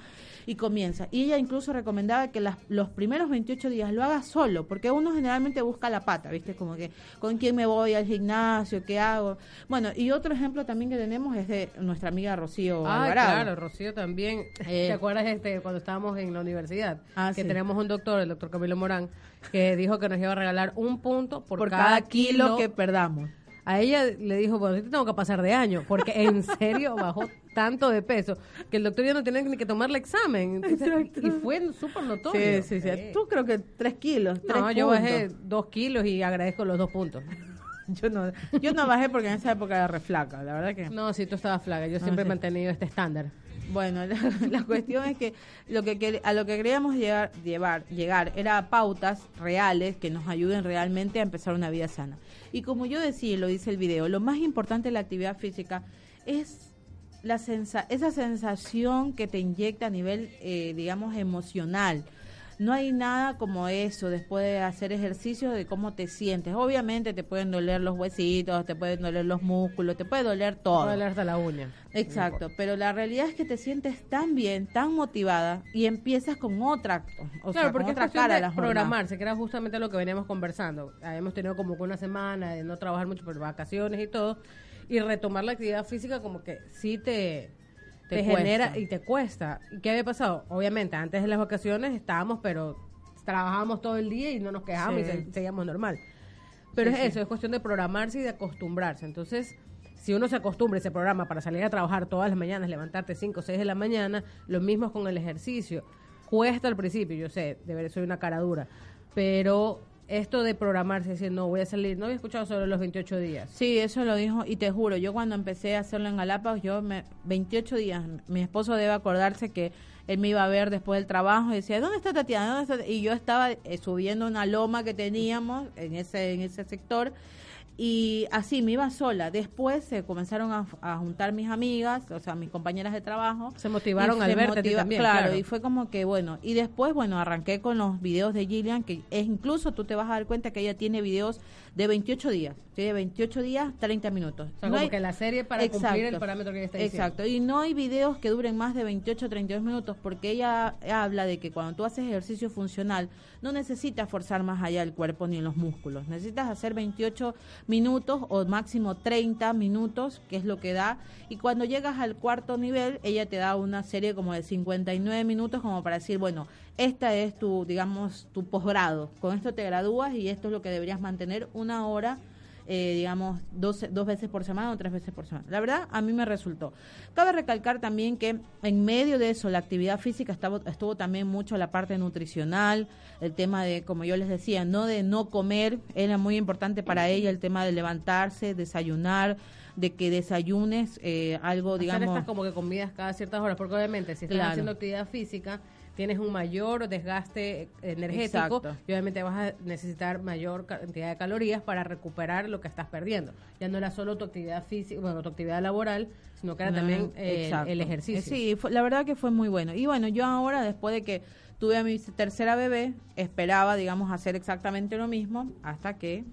y comienza. Y ella incluso recomendaba que las, los primeros 28 días lo haga solo, porque uno generalmente busca la pata, ¿viste? Como que, ¿con quién me voy al gimnasio? ¿Qué hago? Bueno, y otro ejemplo también que tenemos es de nuestra amiga Rocío Ah, Alvarado. claro, Rocío también. Eh. ¿Te acuerdas este cuando estábamos en la universidad? Ah, que sí. tenemos un doctor, el doctor Camilo Morán, que dijo que nos iba a regalar un punto por, por, cada, kilo, que perdamos. A ella le dijo, bueno, yo te tengo que pasar de año, porque en <laughs> serio bajó tanto de peso que el doctor ya no tenía ni que tomarle examen. Entonces, y fue súper notorio. Sí, sí, sí. Tú creo que tres kilos. Tres No, yo bajé dos kilos y agradezco los dos puntos. <laughs> Yo no, yo no bajé porque en esa época era reflaca, la verdad que. No, sí, tú estabas flaca. Yo siempre he mantenido este estándar. Bueno, <laughs> la, la cuestión es que lo que a lo que queríamos llegar, llevar, llegar era a pautas reales que nos ayuden realmente a empezar una vida sana. Y como yo decía, lo dice el video, lo más importante de la actividad física es la sensa esa sensación que te inyecta a nivel, eh, digamos, emocional. No hay nada como eso después de hacer ejercicio de cómo te sientes. Obviamente te pueden doler los huesitos, te pueden doler los músculos, te puede doler todo. Puedo hasta la uña. Exacto, pero la realidad es que te sientes tan bien, tan motivada y empiezas con otra, o sea, claro, con porque es otra cara de la programarse, que era justamente lo que veníamos conversando. Habíamos tenido como que una semana de no trabajar mucho por vacaciones y todo, y retomar la actividad física como que sí te, Te genera y te cuesta. ¿Y qué había pasado? Obviamente, antes de las vacaciones estábamos, pero trabajábamos todo el día y no nos quejábamos Sí. y se- seguíamos normal. Pero Sí, es sí. eso, es cuestión de programarse y de acostumbrarse. Entonces, si uno se acostumbra y se programa para salir a trabajar todas las mañanas, levantarte 5 o 6 de la mañana, lo mismo es con el ejercicio. Cuesta al principio, yo sé, de ver soy una cara dura, pero esto de programarse, decir, no, voy a salir, no había escuchado sobre los 28 días. Sí, eso lo dijo y te juro, yo cuando empecé a hacerlo en Galápagos, yo me 28 días, mi esposo debe acordarse que él me iba a ver después del trabajo y decía, ¿dónde está Tatiana? ¿Dónde está? Y yo estaba eh, subiendo una loma que teníamos en ese en ese sector y así me iba sola. Después se comenzaron a, a juntar mis amigas, o sea, mis compañeras de trabajo. Se motivaron al verte motiva- también, Claro, claro. y fue como que bueno. Y después, bueno, arranqué con los videos de Gillian, que es incluso tú te vas a dar cuenta que ella tiene videos de 28 días. Tiene 28 días, 30 minutos. O sea, No como hay- que la serie para cumplir el parámetro que ella está diciendo. Exacto, y no hay videos que duren más de 28 o 32 minutos porque ella habla de que cuando tú haces ejercicio funcional no necesitas forzar más allá el cuerpo ni los músculos, necesitas hacer 28 minutos o máximo 30 minutos, que es lo que da, y cuando llegas al cuarto nivel, ella te da una serie como de 59 minutos como para decir, bueno, esta es tu, digamos, tu posgrado, con esto te gradúas y esto es lo que deberías mantener una hora eh, digamos, dos, dos veces por semana o tres veces por semana. La verdad, a mí me resultó. Cabe recalcar también que en medio de eso, la actividad física estaba, estuvo también mucho la parte nutricional, el tema de, como yo les decía, no de no comer, era muy importante para ella el tema de levantarse, desayunar, de que desayunes eh, algo, Hacer digamos... estas como que comidas cada ciertas horas, porque obviamente si estás Claro. haciendo actividad física, tienes un mayor desgaste energético Exacto. y obviamente vas a necesitar mayor cantidad de calorías para recuperar lo que estás perdiendo. Ya no era solo tu actividad física, bueno, tu actividad laboral, sino que era también eh, el ejercicio. Eh, Sí, fue- la verdad que fue muy bueno. Y bueno, yo ahora, después de que tuve a mi tercera bebé, esperaba, digamos, hacer exactamente lo mismo hasta que,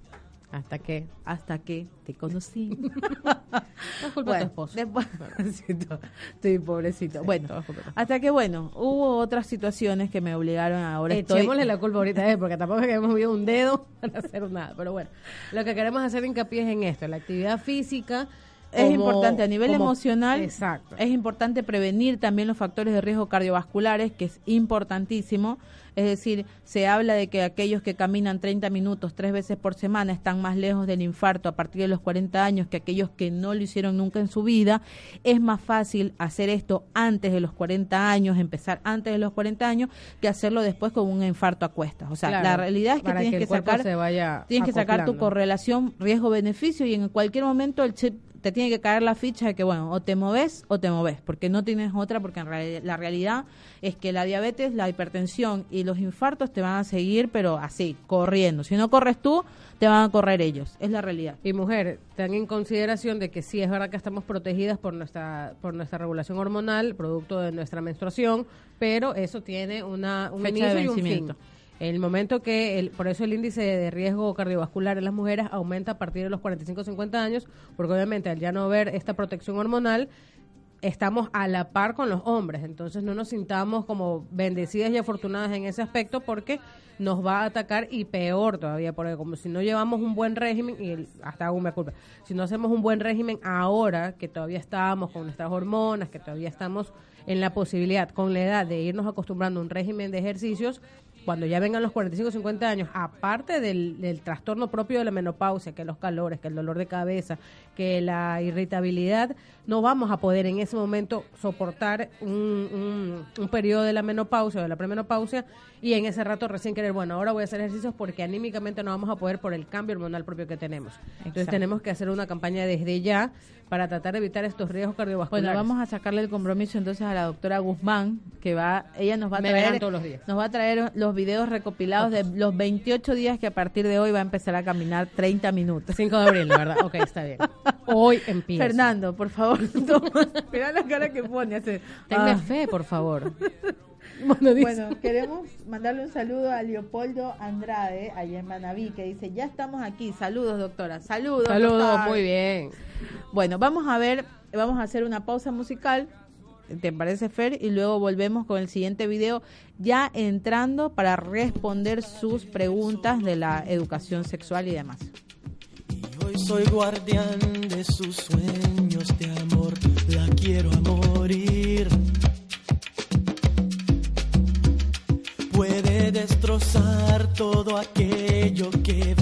Hasta que hasta que te conocí. no es culpa de tu Bueno, esposo. después- <laughs> estoy pobrecito. bueno, hasta que bueno, hubo otras situaciones que me obligaron ahora estoy Echémosle la culpa ahorita a él, porque tampoco es que hemos movido un dedo <laughs> para hacer nada. Pero bueno, lo que queremos hacer hincapié es en esto, la actividad física. es como- importante a nivel como- emocional. Exacto. Es importante prevenir también los factores de riesgo cardiovasculares, que es importantísimo. Es decir, se habla de que aquellos que caminan 30 minutos tres veces por semana están más lejos del infarto a partir de los 40 años que aquellos que no lo hicieron nunca en su vida. Es más fácil hacer esto antes de los 40 años, empezar antes de los 40 años, que hacerlo después con un infarto a cuestas. O sea, Claro, la realidad es que tienes que sacar tienes que sacar tu correlación riesgo-beneficio y en cualquier momento el chip te tiene que caer la ficha de que, bueno, o te moves o te moves, porque no tienes otra, porque en reali- la realidad es que la diabetes, la hipertensión y los infartos te van a seguir, pero así, corriendo. Si no corres tú, te van a correr ellos. Es la realidad. Y mujer, ten en consideración de que sí es verdad que estamos protegidas por nuestra por nuestra regulación hormonal, producto de nuestra menstruación, pero eso tiene una un Fecha de inicio y un fin. El momento que, el, por eso el índice de riesgo cardiovascular en las mujeres aumenta a partir de los 45-50 años, porque obviamente al ya no ver esta protección hormonal, estamos a la par con los hombres, entonces no nos sintamos como bendecidas y afortunadas en ese aspecto porque nos va a atacar y peor todavía, porque como si no llevamos un buen régimen, y hasta hago una culpa, si no hacemos un buen régimen ahora, que todavía estamos con nuestras hormonas, que todavía estamos en la posibilidad, con la edad, de irnos acostumbrando a un régimen de ejercicios, cuando ya vengan los 45 o 50 años, aparte del, del trastorno propio de la menopausia, que los calores, que el dolor de cabeza, que la irritabilidad, no vamos a poder en ese momento soportar un, un, un periodo de la menopausia o de la premenopausia y en ese rato recién querer, bueno, ahora voy a hacer ejercicios porque anímicamente no vamos a poder por el cambio hormonal propio que tenemos. Entonces Exacto. tenemos que hacer una campaña desde ya para tratar de evitar estos riesgos cardiovasculares. Bueno, vamos a sacarle el compromiso entonces a la doctora Guzmán, que va, ella nos va a Me traer todos los días. nos va a traer los videos recopilados de los 28 días que a partir de hoy va a empezar a caminar 30 minutos. 5 de abril, la verdad. Ok, está bien. <laughs> Hoy empieza. Fernando, por favor, <laughs> toma. La cara que pone. Hace, Tenme Ah. fe, por favor. <laughs> Bueno, dice- Bueno, queremos mandarle un saludo a Leopoldo Andrade, allá en Manaví, que dice, ya estamos aquí. Saludos, doctora. Saludos. Saludos, muy bien. Bueno, vamos a ver, vamos a hacer una pausa musical, ¿te parece, Fer? Y luego volvemos con el siguiente video, ya entrando para responder sus preguntas de la educación sexual y demás. Y hoy soy guardián de sus sueños de amor, la quiero a morir. Puede destrozar todo aquello que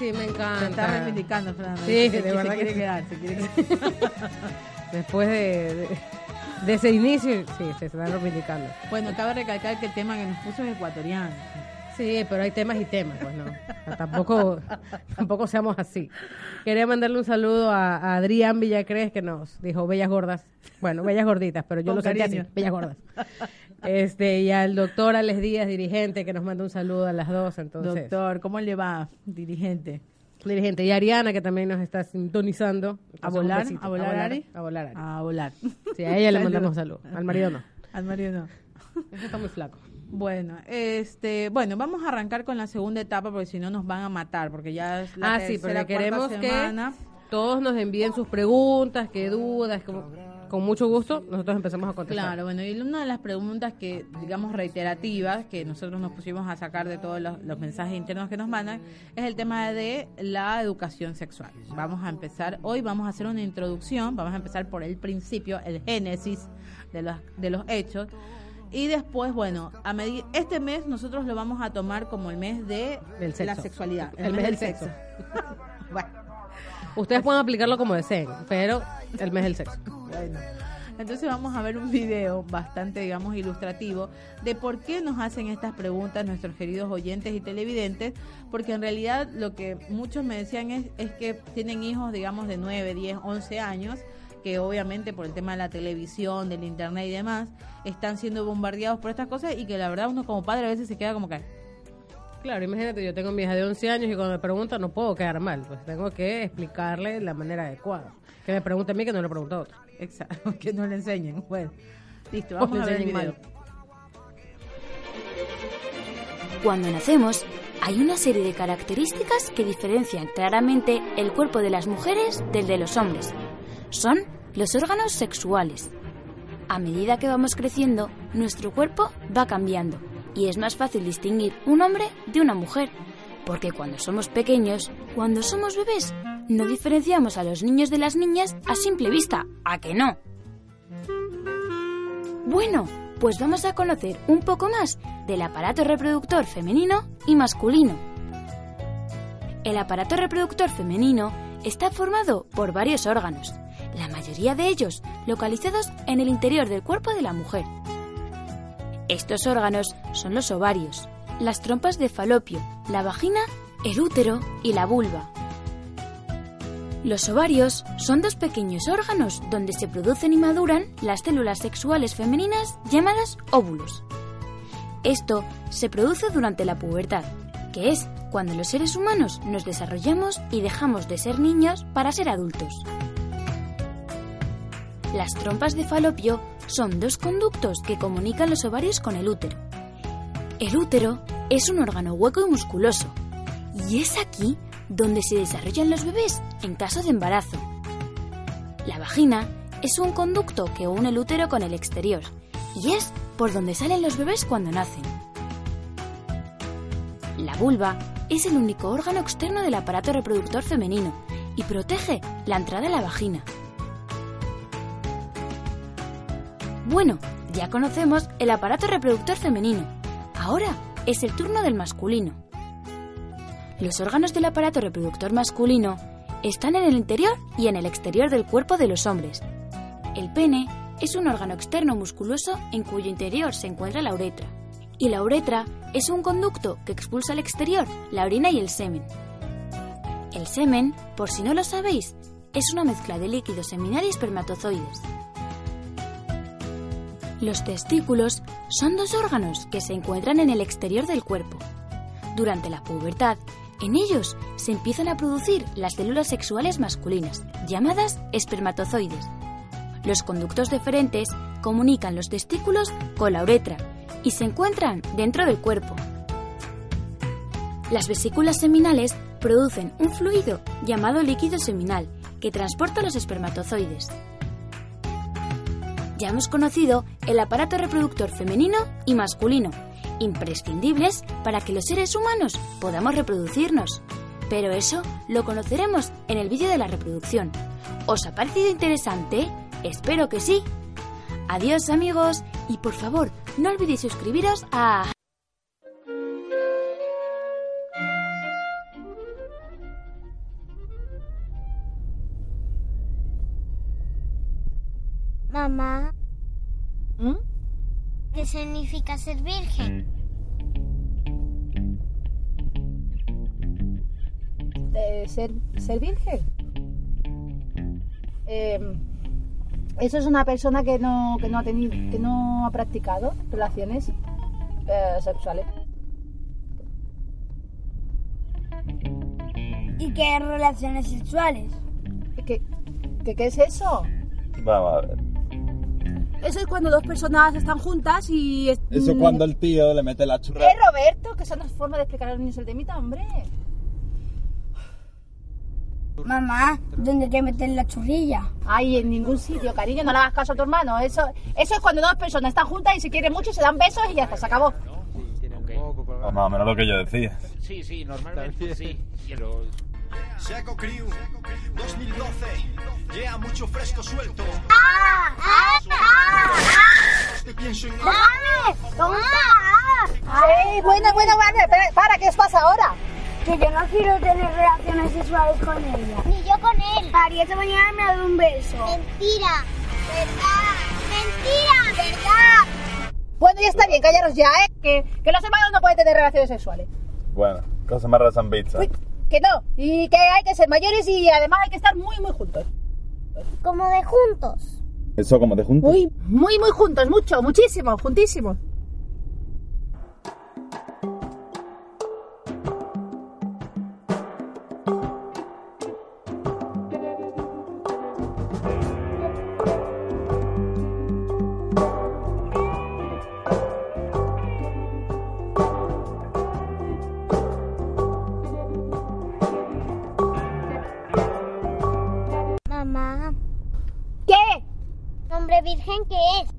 sí, me Se encanta. está reivindicando, Fernando. Sí, Se- de se verdad que quiere sí. quedar, se quiere quedar. <laughs> Después de, de, de ese inicio, sí, se están reivindicando. Bueno, cabe recalcar que el tema que nos puso es ecuatoriano. Sí, pero hay temas y temas, pues no. <laughs> Tampoco, <laughs> tampoco seamos así. Quería mandarle un saludo a, a Adrián Villacrés que nos dijo bellas gordas. Bueno, bellas gorditas, pero yo lo sentí así, bellas gordas. Este, y al doctor Alex Díaz, dirigente, que nos manda un saludo a las dos, entonces. Doctor, ¿cómo le va, dirigente? Dirigente. Y Ariana, que también nos está sintonizando. ¿A Entonces, un volar? besito. ¿A volar, Ari? A volar, Ari. A volar. Sí, a ella le <laughs> mandamos saludo. Al marido no. Al marido no. Ese está muy flaco. Bueno, este, bueno, vamos a arrancar con la segunda etapa porque si no nos van a matar, porque ya es la ah, sí, tercera, porque queremos cuarta semana. que todos nos envíen sus preguntas, qué dudas, como- con mucho gusto nosotros empezamos a contestar. Claro, bueno, y una de las preguntas que, digamos, reiterativas, que nosotros nos pusimos a sacar de todos los, los mensajes internos que nos mandan, es el tema de la educación sexual. Vamos a empezar, hoy vamos a hacer una introducción, vamos a empezar por el principio, el génesis de los, de los hechos. Y después, bueno, a medi- este mes nosotros lo vamos a tomar como el mes de sexo. la sexualidad. El mes del sexo. <laughs> bueno, Ustedes pueden aplicarlo como deseen, pero el mes del sexo. Bueno, entonces vamos a ver un video bastante, digamos, ilustrativo de por qué nos hacen estas preguntas nuestros queridos oyentes y televidentes, porque en realidad lo que muchos me decían es, es que tienen hijos, digamos, de 9, 10, 11 años, que obviamente por el tema de la televisión, del internet y demás, están siendo bombardeados por estas cosas y que la verdad uno como padre a veces se queda como que, Claro, imagínate, yo tengo mi hija de 11 años y cuando me preguntan no puedo quedar mal, pues tengo que explicarle la manera adecuada. Que me pregunte a mí que no le pregunto a otro. exacto, <laughs> que no le enseñen. Bueno, listo, O vamos a ver el video. Cuando nacemos, hay una serie de características que diferencian claramente el cuerpo de las mujeres del de los hombres. Son los órganos sexuales. A medida que vamos creciendo, nuestro cuerpo va cambiando y es más fácil distinguir un hombre de una mujer, porque cuando somos pequeños, cuando somos bebés, no diferenciamos a los niños de las niñas a simple vista, ¿a que no? Bueno, pues vamos a conocer un poco más del aparato reproductor femenino y masculino. El aparato reproductor femenino está formado por varios órganos, la mayoría de ellos localizados en el interior del cuerpo de la mujer. Estos órganos son los ovarios, las trompas de falopio, la vagina, el útero y la vulva. Los ovarios son dos pequeños órganos donde se producen y maduran las células sexuales femeninas llamadas óvulos. Esto se produce durante la pubertad, que es cuando los seres humanos nos desarrollamos y dejamos de ser niños para ser adultos. Las trompas de falopio son dos conductos que comunican los ovarios con el útero. El útero es un órgano hueco y musculoso, y es aquí donde se desarrollan los bebés en caso de embarazo. La vagina es un conducto que une el útero con el exterior, y es por donde salen los bebés cuando nacen. La vulva es el único órgano externo del aparato reproductor femenino y protege la entrada a la vagina. Bueno, ya conocemos el aparato reproductor femenino. Ahora es el turno del masculino. Los órganos del aparato reproductor masculino están en el interior y en el exterior del cuerpo de los hombres. El pene es un órgano externo musculoso en cuyo interior se encuentra la uretra. Y la uretra es un conducto que expulsa al exterior la orina y el semen. El semen, por si no lo sabéis, es una mezcla de líquido seminal y espermatozoides. Los testículos son dos órganos que se encuentran en el exterior del cuerpo. Durante la pubertad, en ellos se empiezan a producir las células sexuales masculinas, llamadas espermatozoides. Los conductos deferentes comunican los testículos con la uretra y se encuentran dentro del cuerpo. Las vesículas seminales producen un fluido llamado líquido seminal que transporta los espermatozoides. Ya hemos conocido el aparato reproductor femenino y masculino, imprescindibles para que los seres humanos podamos reproducirnos. Pero eso lo conoceremos en el vídeo de la reproducción. ¿Os ha parecido interesante? Espero que sí. Adiós amigos y por favor no olvidéis suscribiros a... Mamá, ¿Mm? ¿qué significa ser virgen? de ser, ser virgen. Eh, eso es una persona que no, que no ha tenido, que no ha practicado relaciones eh, sexuales. ¿Y qué relaciones sexuales? ¿Qué, qué, qué es eso? Vamos a ver. Eso es cuando dos personas están juntas y... es- Eso mm, cuando el tío le mete la churra. Eh, Roberto, que son las formas de explicar a los niños el temita, hombre. Mamá, ¿dónde te meten la churrilla? Ay, en ningún sitio, cariño, no le hagas caso a tu hermano. Eso, eso es cuando dos personas están juntas y se quieren mucho y se dan besos y ya está, se acabó. Más o menos lo que yo decía. Sí, sí, normalmente sí. Seco Crew 2012. Yeah, mucho fresco suelto. ¡Ah! ¡Ah! ¡Ah! Te pienso en ¡Déjame! ¡Toma! Sí, bueno, bueno, vale, para, para, ¿qué os pasa ahora? Que yo no quiero tener relaciones sexuales con ella. Ni yo con él. Ari, esta mañana me ha dado un beso. Mentira. ¿Verdad? Mentira. ¿Verdad? Bueno, ya está bien, callaros ya, ¿eh? Que, que los hermanos no pueden tener relaciones sexuales. Bueno, cosa más razón pizza. Uy, que no, y que hay que ser mayores y además hay que estar muy, muy juntos. Como de juntos. Eso. Muy, muy, muy juntos, mucho, muchísimo, juntísimos. ¿Nombre virgen qué es?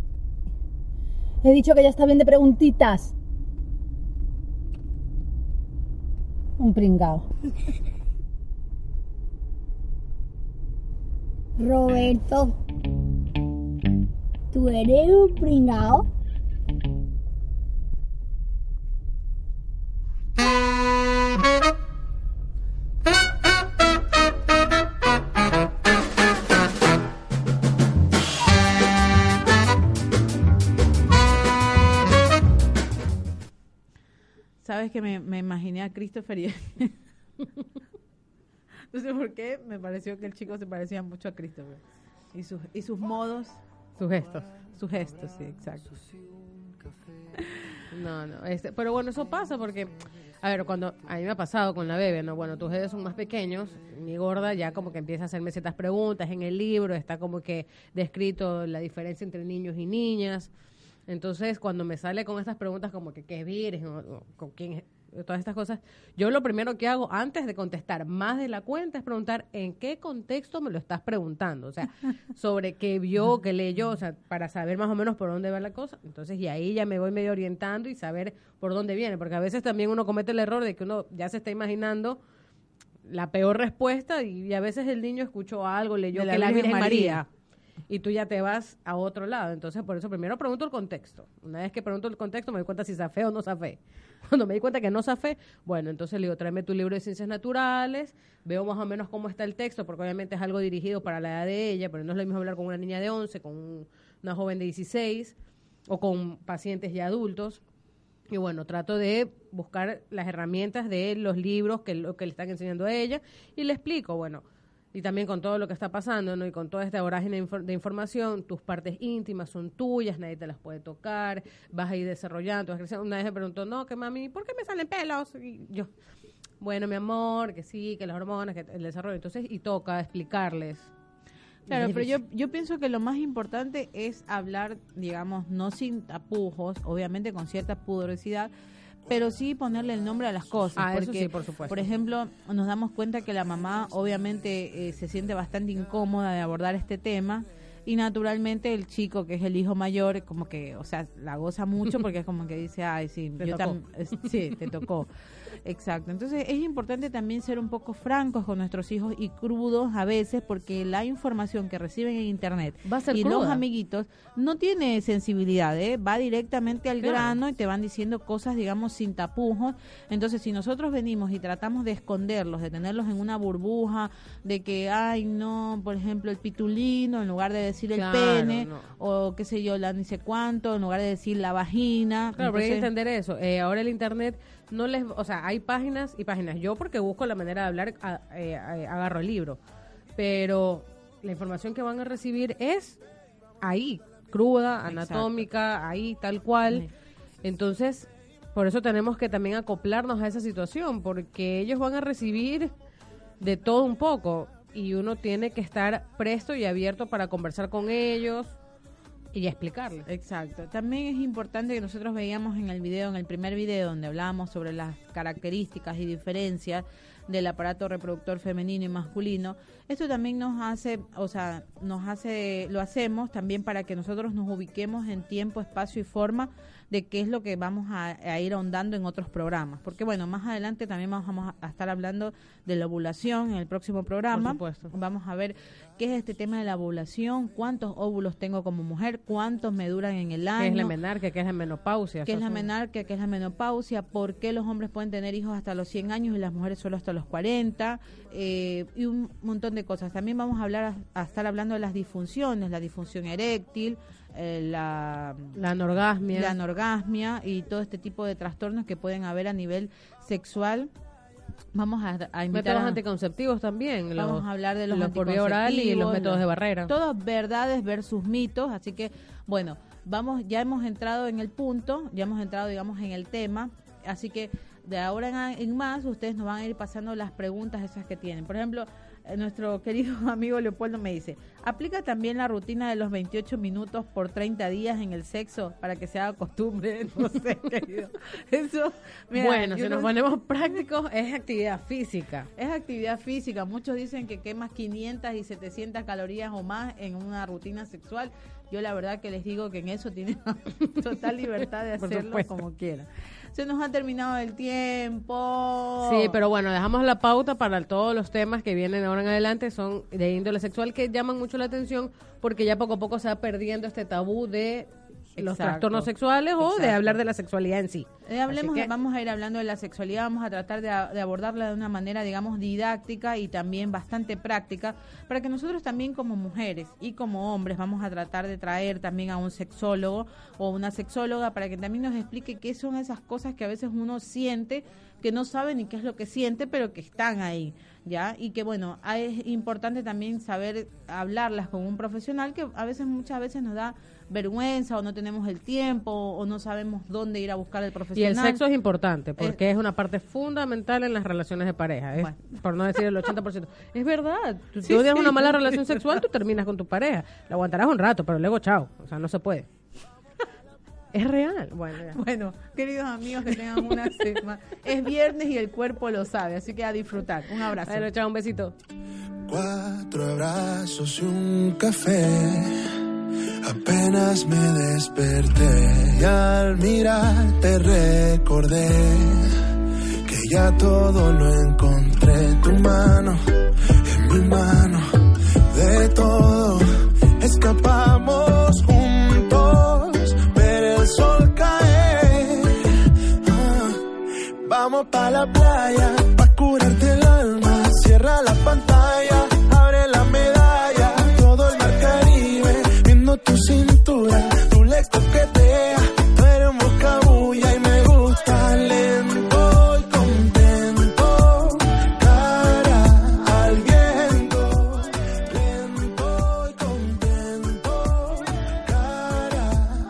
He dicho que ya está bien de preguntitas. Un pringao. Roberto. ¿Tú eres un pringao? ¿Sabes que me, me imaginé a Christopher y <laughs> No sé por qué, me pareció que el chico se parecía mucho a Christopher. Y sus, y sus modos, Sus gestos. sus gestos, sí, exacto. No, no. Este, pero bueno, eso pasa porque, a ver, cuando a mí me ha pasado con la bebé, ¿no? Bueno, tus dedos son más pequeños, mi gorda ya como que empieza a hacerme ciertas preguntas en el libro, está como que descrito la diferencia entre niños y niñas. Entonces, cuando me sale con estas preguntas como que qué es virgen o, o con quién es, todas estas cosas, yo lo primero que hago antes de contestar más de la cuenta es preguntar en qué contexto me lo estás preguntando, o sea, <laughs> sobre qué vio, qué leyó, o sea, para saber más o menos por dónde va la cosa. Entonces, y ahí ya me voy medio orientando y saber por dónde viene, porque a veces también uno comete el error de que uno ya se está imaginando la peor respuesta y, y a veces el niño escuchó algo, leyó De que la Virgen Virgen María. María. Y tú ya te vas a otro lado. Entonces, por eso primero pregunto el contexto. Una vez que pregunto el contexto, me doy cuenta si zafé o no zafé. <laughs> Cuando me di cuenta que no zafé, bueno, entonces le digo, tráeme tu libro de ciencias naturales, veo más o menos cómo está el texto, porque obviamente es algo dirigido para la edad de ella, pero no es lo mismo hablar con una niña de 11, con un- una joven de 16 o con pacientes ya adultos. Y bueno, trato de buscar las herramientas de los libros que lo que le están enseñando a ella y le explico, bueno, y también con todo lo que está pasando, ¿no? Y con toda esta vorágine de, infor- de información, tus partes íntimas son tuyas, nadie te las puede tocar, vas a ir desarrollando, vas creciendo. Una vez me preguntó, no, que mami, ¿por qué me salen pelos? Y yo, bueno, mi amor, que sí, que las hormonas, que el desarrollo. Entonces, y toca explicarles. Claro, pero yo, yo pienso que lo más importante es hablar, digamos, no sin tapujos, obviamente con cierta pudorosidad, pero sí ponerle el nombre a las cosas. Ah, eso porque, sí, por supuesto. Por ejemplo, nos damos cuenta que la mamá obviamente eh, se siente bastante incómoda de abordar este tema y naturalmente el chico, que es el hijo mayor, como que, o sea, la goza mucho porque es como que dice, ay, sí, <laughs> Te yo tocó. sí, te tocó. <laughs> Exacto. Entonces es importante también ser un poco francos con nuestros hijos y crudos a veces porque la información que reciben en internet Va a ser y los amiguitos no tiene sensibilidad, ¿eh? va directamente al Claro. grano y te van diciendo cosas, digamos, sin tapujos. Entonces si nosotros venimos y tratamos de esconderlos, de tenerlos en una burbuja, de que, ay, no, por ejemplo, el pitulino, en lugar de decir el pene, no. o qué sé yo, la ni sé cuánto, en lugar de decir la vagina. Claro, pero hay que Entonces- entender eso. Eh, ahora el internet no les, o sea, hay páginas y páginas. Yo porque busco la manera de hablar, a- eh, eh, agarro el libro, pero la información que van a recibir es ahí, cruda, Exacto. anatómica, ahí tal cual. Entonces, por eso tenemos que también acoplarnos a esa situación, porque ellos van a recibir de todo un poco y uno tiene que estar presto y abierto para conversar con ellos y explicarles. Exacto. También es importante que nosotros veíamos en el video, en el primer video donde hablábamos sobre las características y diferencias del aparato reproductor femenino y masculino. Esto también nos hace, o sea, nos hace, lo hacemos también para que nosotros nos ubiquemos en tiempo, espacio y forma de qué es lo que vamos a, a ir ahondando en otros programas. Porque bueno, más adelante también vamos a, estar hablando de la ovulación en el próximo programa. supuesto. Vamos a ver qué es este tema de la ovulación, cuántos óvulos tengo como mujer, cuántos me duran en el año. ¿Qué es la menarquia? ¿Qué es la menopausia? ¿Qué es la menarquia? ¿Qué es la menopausia? ¿Por qué los hombres pueden tener hijos hasta los 100 años y las mujeres solo hasta los 40? Eh, y un montón de cosas. También vamos a hablar a, a estar hablando de las disfunciones, la disfunción eréctil, eh, la, La anorgasmia. la anorgasmia y todo este tipo de trastornos que pueden haber a nivel sexual. Vamos a, a invitar métodos a- anticonceptivos también. Vamos a hablar de los, por vía oral y los métodos de barrera. Todas verdades versus mitos, así que bueno, vamos ya hemos entrado en el punto, ya hemos entrado digamos en el tema, así que de ahora en, más ustedes nos van a ir pasando las preguntas esas que tienen. Por ejemplo, eh, nuestro <laughs> querido amigo Leopoldo me dice, ¿aplica también la rutina de los 28 minutos por 30 días en el sexo para que se haga costumbre? <laughs> No sé, querido. Eso, mira, bueno, si no- nos ponemos prácticos, es actividad física. es actividad física. Muchos dicen que quemas 500 y 700 calorías o más en una rutina sexual. Yo la verdad que les digo que en eso tienen <laughs> total libertad de hacerlo como quieran. Se nos ha terminado el tiempo. Sí, pero bueno, dejamos la pauta para todos los temas que vienen ahora en adelante, son de índole sexual que llaman mucho la atención porque ya poco a poco se va perdiendo este tabú de los trastornos sexuales o de hablar de la sexualidad en sí. Eh, hablemos, que- vamos a ir hablando de la sexualidad, vamos a tratar de, de abordarla de una manera, digamos, didáctica y también bastante práctica, para que nosotros también como mujeres y como hombres vamos a tratar de traer también a un sexólogo o una sexóloga para que también nos explique qué son esas cosas que a veces uno siente que no sabe ni qué es lo que siente, pero que están ahí, ¿ya? Y que, bueno, es importante también saber hablarlas con un profesional que a veces, muchas veces nos da vergüenza o no tenemos el tiempo o no sabemos dónde ir a buscar el Y profesional. el sexo es importante porque es una parte fundamental en las relaciones de pareja, es- por no decir el 80%. <laughs> Es verdad, tú Sí, tienes sí. una mala relación sexual, tú terminas con tu pareja. La aguantarás un rato, pero luego chao, o sea, no se puede. Es real. Bueno, ya. Bueno, queridos amigos, que tengan una <laughs> semana. Es viernes y el cuerpo lo sabe, así que a disfrutar. Un abrazo. Bueno, chao, un besito. Cuatro abrazos y un café. Apenas me desperté y al mirarte recordé que ya todo lo encontré. Tu mano en mi mano, de todo escapamos juntos. Ver el sol caer, ah, vamos para la playa parezco que te